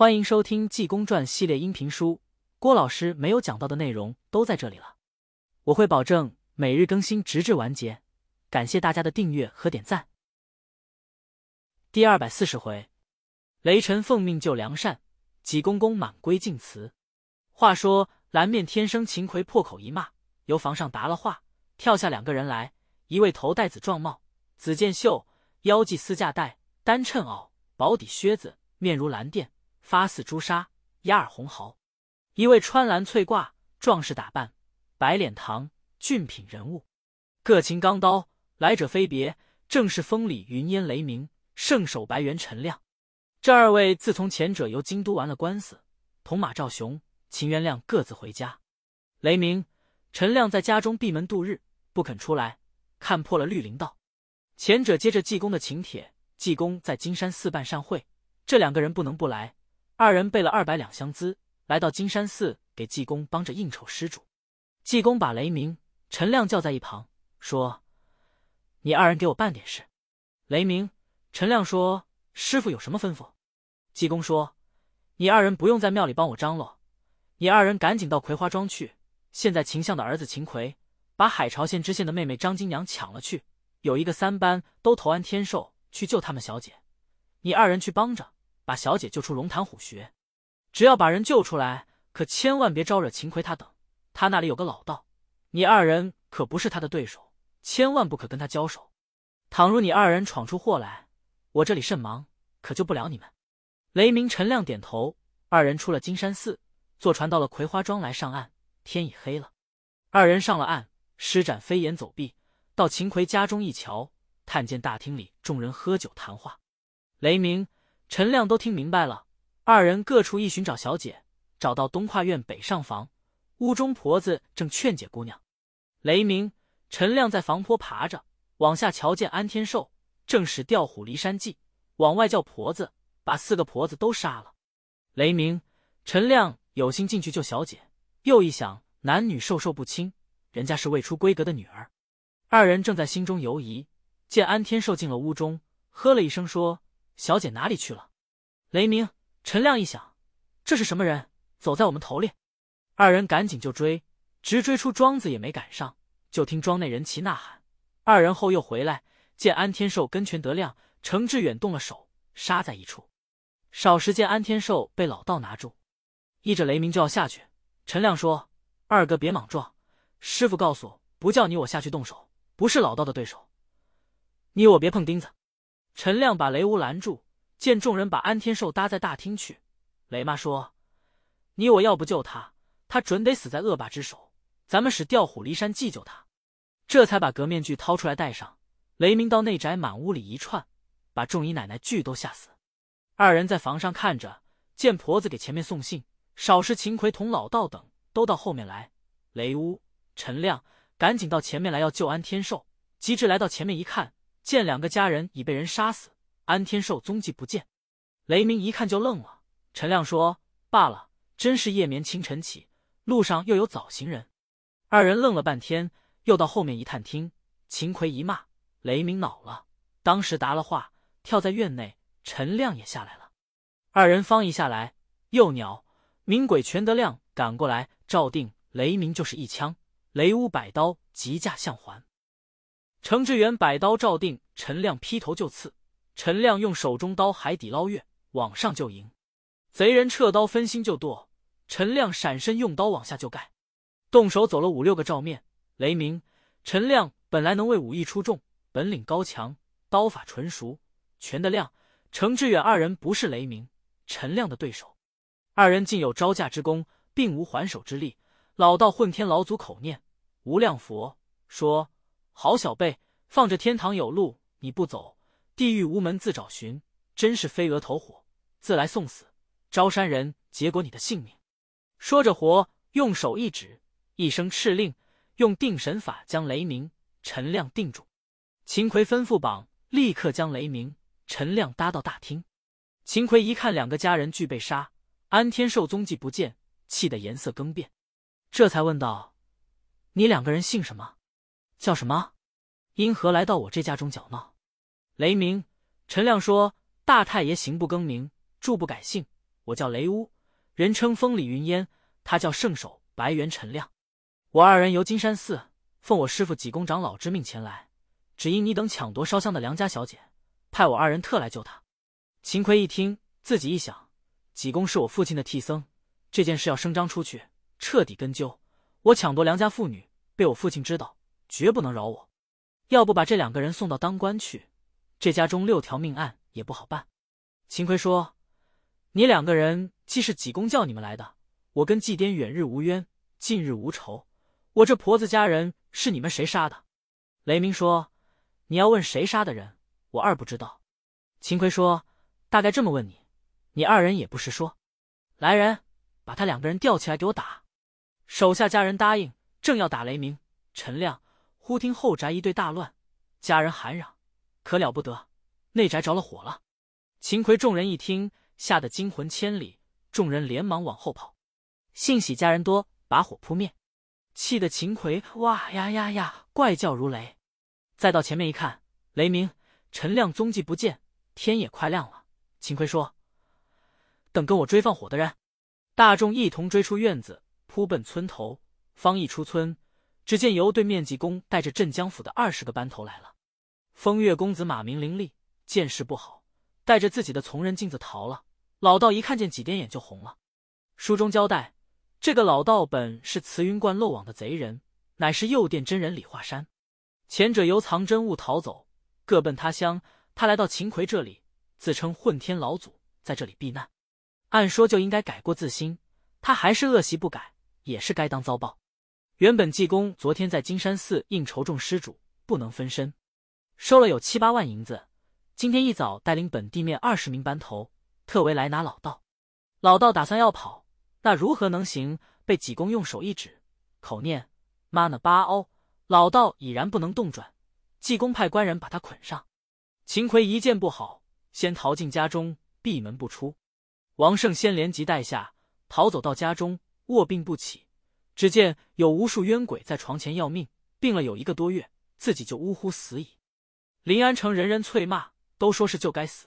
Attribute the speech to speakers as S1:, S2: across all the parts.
S1: 欢迎收听《济公传》系列音频书，郭老师没有讲到的内容都在这里了。我会保证每日更新，直至完结。感谢大家的订阅和点赞。第二百四十回，雷神奉命救良善，济公公满归晋祠。话说蓝面天生秦奎破口一骂，由房上答了话，跳下两个人来，一位头戴紫状帽，紫箭袖，腰系丝架带，单衬袄，薄底靴子，面如蓝靛。发似朱砂，压耳红毫；一位穿蓝翠褂，壮士打扮，白脸堂，俊品人物，各擎钢刀，来者非别，正是风里云烟雷鸣，圣手白猿陈亮。这二位自从前者由京都完了官司，同马赵雄、秦元亮各自回家。雷鸣、陈亮在家中闭门度日，不肯出来，看破了绿林道。前者接着济公的请帖，济公在金山寺办善会，这两个人不能不来。二人备了二百两香资，来到金山寺给济公帮着应酬施主。济公把雷鸣、陈亮叫在一旁，说：“你二人给我办点事。”雷鸣、陈亮说：“师傅有什么吩咐？”济公说：“你二人不用在庙里帮我张罗，你二人赶紧到葵花庄去。现在秦相的儿子秦奎把海潮县知县的妹妹张金娘抢了去，有一个三班都投安天寿去救他们小姐，你二人去帮着。”把小姐救出龙潭虎穴，只要把人救出来，可千万别招惹秦奎他等。他那里有个老道，你二人可不是他的对手，千万不可跟他交手。倘若你二人闯出祸来，我这里甚忙，可救不了你们。雷鸣、陈亮点头，二人出了金山寺，坐船到了葵花庄来上岸。天已黑了，二人上了岸，施展飞檐走壁，到秦奎家中一瞧，看见大厅里众人喝酒谈话。雷鸣。陈亮都听明白了，二人各处一寻找小姐，找到东跨院北上房，屋中婆子正劝解姑娘。雷鸣、陈亮在房坡爬着，往下瞧见安天寿正使调虎离山计，往外叫婆子，把四个婆子都杀了。雷鸣、陈亮有心进去救小姐，又一想男女授受不亲，人家是未出闺阁的女儿，二人正在心中犹疑，见安天寿进了屋中，喝了一声说。小姐哪里去了？雷鸣、陈亮一想，这是什么人走在我们头里？二人赶紧就追，直追出庄子也没赶上。就听庄内人齐呐喊。二人后又回来，见安天寿跟全德亮、程志远动了手，杀在一处。少时见安天寿被老道拿住，依着雷鸣就要下去。陈亮说：“二哥别莽撞，师傅告诉不叫你我下去动手，不是老道的对手。你我别碰钉子。”陈亮把雷乌拦住，见众人把安天寿搭在大厅去，雷妈说：“你我要不救他，他准得死在恶霸之手。咱们使调虎离山计救他。”这才把革面具掏出来戴上。雷鸣到内宅，满屋里一串，把众姨奶奶俱都吓死。二人在房上看着，见婆子给前面送信，少时秦奎同老道等都到后面来。雷乌、陈亮赶紧到前面来要救安天寿，及至来到前面一看。见两个家人已被人杀死，安天寿踪迹不见。雷鸣一看就愣了。陈亮说：“罢了，真是夜眠清晨起，路上又有早行人。”二人愣了半天，又到后面一探听。秦奎一骂，雷鸣恼了，当时答了话，跳在院内。陈亮也下来了。二人方一下来，幼鸟、明鬼、全德亮赶过来，照定雷鸣就是一枪，雷乌摆刀急架相还。程志远摆刀照定，陈亮劈头就刺。陈亮用手中刀海底捞月，往上就迎。贼人撤刀分心就剁，陈亮闪身用刀往下就盖。动手走了五六个照面。雷鸣、陈亮本来能为武艺出众，本领高强，刀法纯熟。全德亮、程志远二人不是雷鸣、陈亮的对手。二人竟有招架之功，并无还手之力。老道混天老祖口念无量佛，说。好小辈，放着天堂有路你不走，地狱无门自找寻。真是飞蛾投火，自来送死。招山人，结果你的性命。说着，活用手一指，一声敕令，用定神法将雷鸣、陈亮定住。秦奎吩咐绑，立刻将雷鸣、陈亮搭到大厅。秦奎一看两个家人俱被杀，安天寿踪迹不见，气得颜色更变，这才问道：“你两个人姓什么？”叫什么？因何来到我这家中搅闹？雷鸣、陈亮说：“大太爷行不更名，住不改姓，我叫雷乌，人称风里云烟。他叫圣手白猿陈亮。我二人由金山寺奉我师父济公长老之命前来，只因你等抢夺烧香的梁家小姐，派我二人特来救她。秦奎一听，自己一想，济公是我父亲的替僧，这件事要声张出去，彻底根究。我抢夺梁家妇女，被我父亲知道，绝不能饶我。要不把这两个人送到当官去，这家中六条命案也不好办。秦奎说：“你两个人既是济公叫你们来的，我跟祭奠远日无冤，近日无仇。我这婆子家人是你们谁杀的？”雷鸣说：“你要问谁杀的人，我二不知道。”秦奎说：“大概这么问你，你二人也不是说。来人，把他两个人吊起来给我打。”手下家人答应，正要打雷鸣、陈亮，忽听后宅一队大乱，家人喊嚷：“可了不得，内宅着了火了！”秦奎众人一听，吓得惊魂千里，众人连忙往后跑。幸喜家人多，把火扑灭，气得秦奎哇呀呀呀怪叫如雷。再到前面一看，雷鸣、陈亮踪迹不见，天也快亮了。秦奎说：“等跟我追放火的人。”大众一同追出院子，扑奔村头。方一出村，只见由对面济公带着镇江府的二十个班头来了。风月公子马明伶俐，见势不好。带着自己的从人镜子逃了。老道一看见几点眼就红了。书中交代，这个老道本是慈云观漏网的贼人，乃是右殿真人李化山。前者由藏真物逃走，各奔他乡。他来到秦奎这里，自称混天老祖，在这里避难。按说就应该改过自新，他还是恶习不改，也是该当遭报。原本济公昨天在金山寺应酬众施主，不能分身，收了有七八万银子。今天一早，带领本地面二十名班头，特为来拿老道。老道打算要跑，那如何能行？被济公用手一指，口念“妈呢巴欧”，老道已然不能动转。济公派官人把他捆上。秦奎一见不好，先逃进家中，闭门不出。王胜先连急带下，逃走到家中，卧病不起。只见有无数冤鬼在床前要命，病了有一个多月，自己就呜呼死矣。临安城人人啐骂。都说是就该死，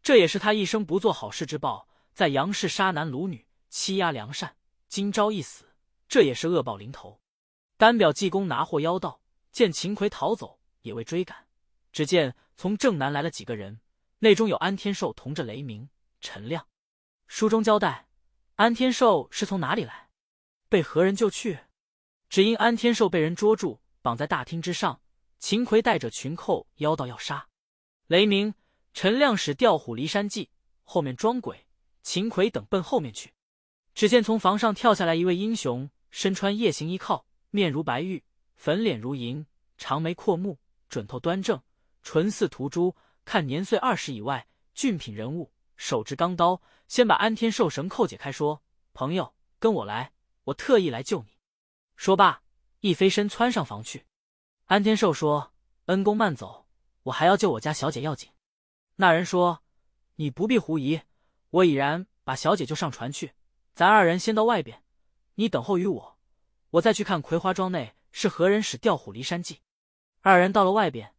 S1: 这也是他一生不做好事之报。在杨氏杀男掳女，欺压良善，今朝一死，这也是恶报临头。单表济公拿货妖道，见秦奎逃走，也未追赶。只见从正南来了几个人，内中有安天寿同着雷鸣、陈亮。书中交代，安天寿是从哪里来，被何人救去？只因安天寿被人捉住，绑在大厅之上。秦奎带着群寇妖道要杀。雷鸣、陈亮使调虎离山计，后面装鬼。秦奎等奔后面去。只见从房上跳下来一位英雄，身穿夜行衣靠，面如白玉，粉脸如银，长眉阔目，准头端正，唇似涂朱，看年岁二十以外，俊品人物，手执钢刀，先把安天寿绳扣解开，说：“朋友，跟我来，我特意来救你。”说罢，一飞身窜上房去。安天寿说：“恩公慢走。”我还要救我家小姐要紧。那人说：“你不必狐疑，我已然把小姐救上船去。咱二人先到外边，你等候于我，我再去看葵花庄内是何人使调虎离山计。”二人到了外边，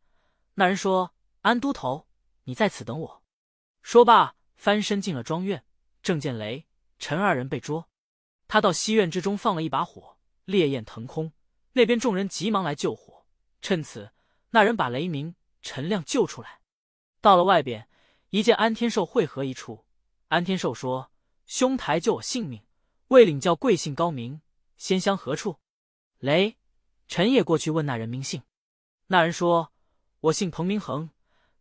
S1: 那人说：“安都头，你在此等我。”说罢，翻身进了庄院，正见雷陈二人被捉。他到西院之中放了一把火，烈焰腾空。那边众人急忙来救火。趁此，那人把雷鸣。陈亮救出来，到了外边，一见安天寿会合一处。安天寿说：“兄台救我性命，未领教贵姓高明，先乡何处？”雷陈也过去问那人名姓。那人说：“我姓彭，明恒，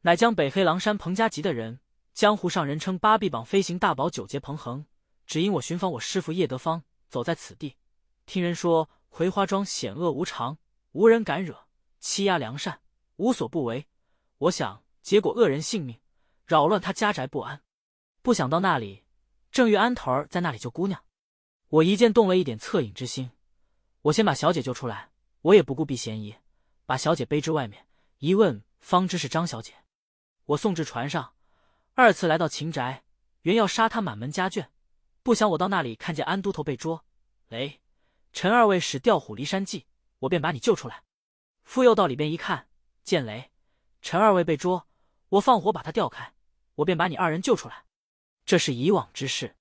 S1: 乃江北黑狼山彭家集的人，江湖上人称八臂膀飞行大宝九节彭恒。只因我寻访我师父叶德芳，走在此地，听人说葵花庄险恶无常，无人敢惹，欺压良善，无所不为。”我想，结果恶人性命，扰乱他家宅不安。不想到那里，正遇安头儿在那里救姑娘。我一见动了一点恻隐之心，我先把小姐救出来，我也不顾避嫌疑，把小姐背至外面，一问方知是张小姐。我送至船上，二次来到秦宅，原要杀他满门家眷，不想我到那里看见安都头被捉，雷陈二位使调虎离山计，我便把你救出来。傅佑到里边一看，见雷。陈二位被捉，我放火把他调开，我便把你二人救出来。这是以往之事。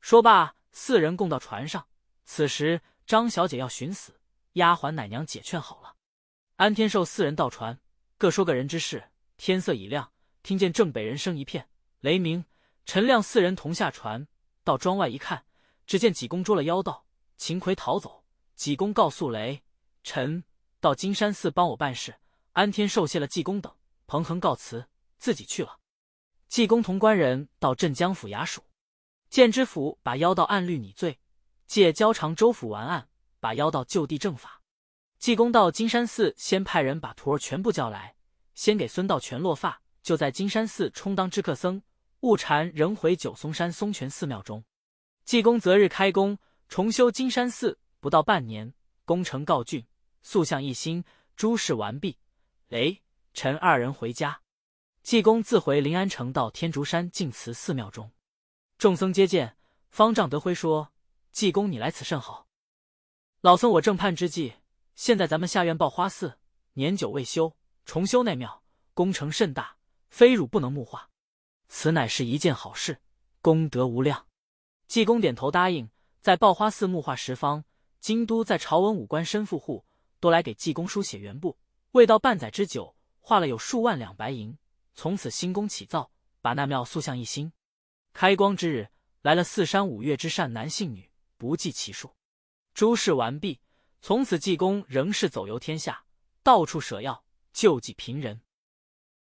S1: 说罢，四人共到船上。此时张小姐要寻死，丫鬟奶娘解劝好了。安天寿四人到船，各说个人之事。天色已亮，听见正北人声一片，雷鸣。陈亮四人同下船，到庄外一看，只见济公捉了妖道，秦奎逃走。济公告诉雷陈到金山寺帮我办事。安天寿谢了济公等，彭恒告辞，自己去了。济公同官人到镇江府衙署，建知府把妖道按律拟罪，借交长州府完案，把妖道就地正法。济公到金山寺，先派人把徒儿全部叫来，先给孙道全落发，就在金山寺充当知客僧。悟禅仍回九松山松泉寺庙中。济公择日开工，重修金山寺，不到半年，工程告竣，塑像一新，诸事完毕。雷、陈二人回家，济公自回临安城，到天竺山净慈寺庙中，众僧接见，方丈德辉说：“济公，你来此甚好。老僧我正盼之际。”现在咱们下院报花寺年久未修，重修那庙，工程甚大，非汝不能木化。此乃是一件好事，功德无量。济公点头答应，在报花寺木化十方。京都在朝文武官身富户，都来给济公书写原簿。未到半载之久，画了有数万两白银。从此新宫起造，把那庙塑像一新。开光之日，来了四山五岳之善男信女，不计其数。诸事完毕。从此，济公仍是走游天下，到处舍药救济贫人。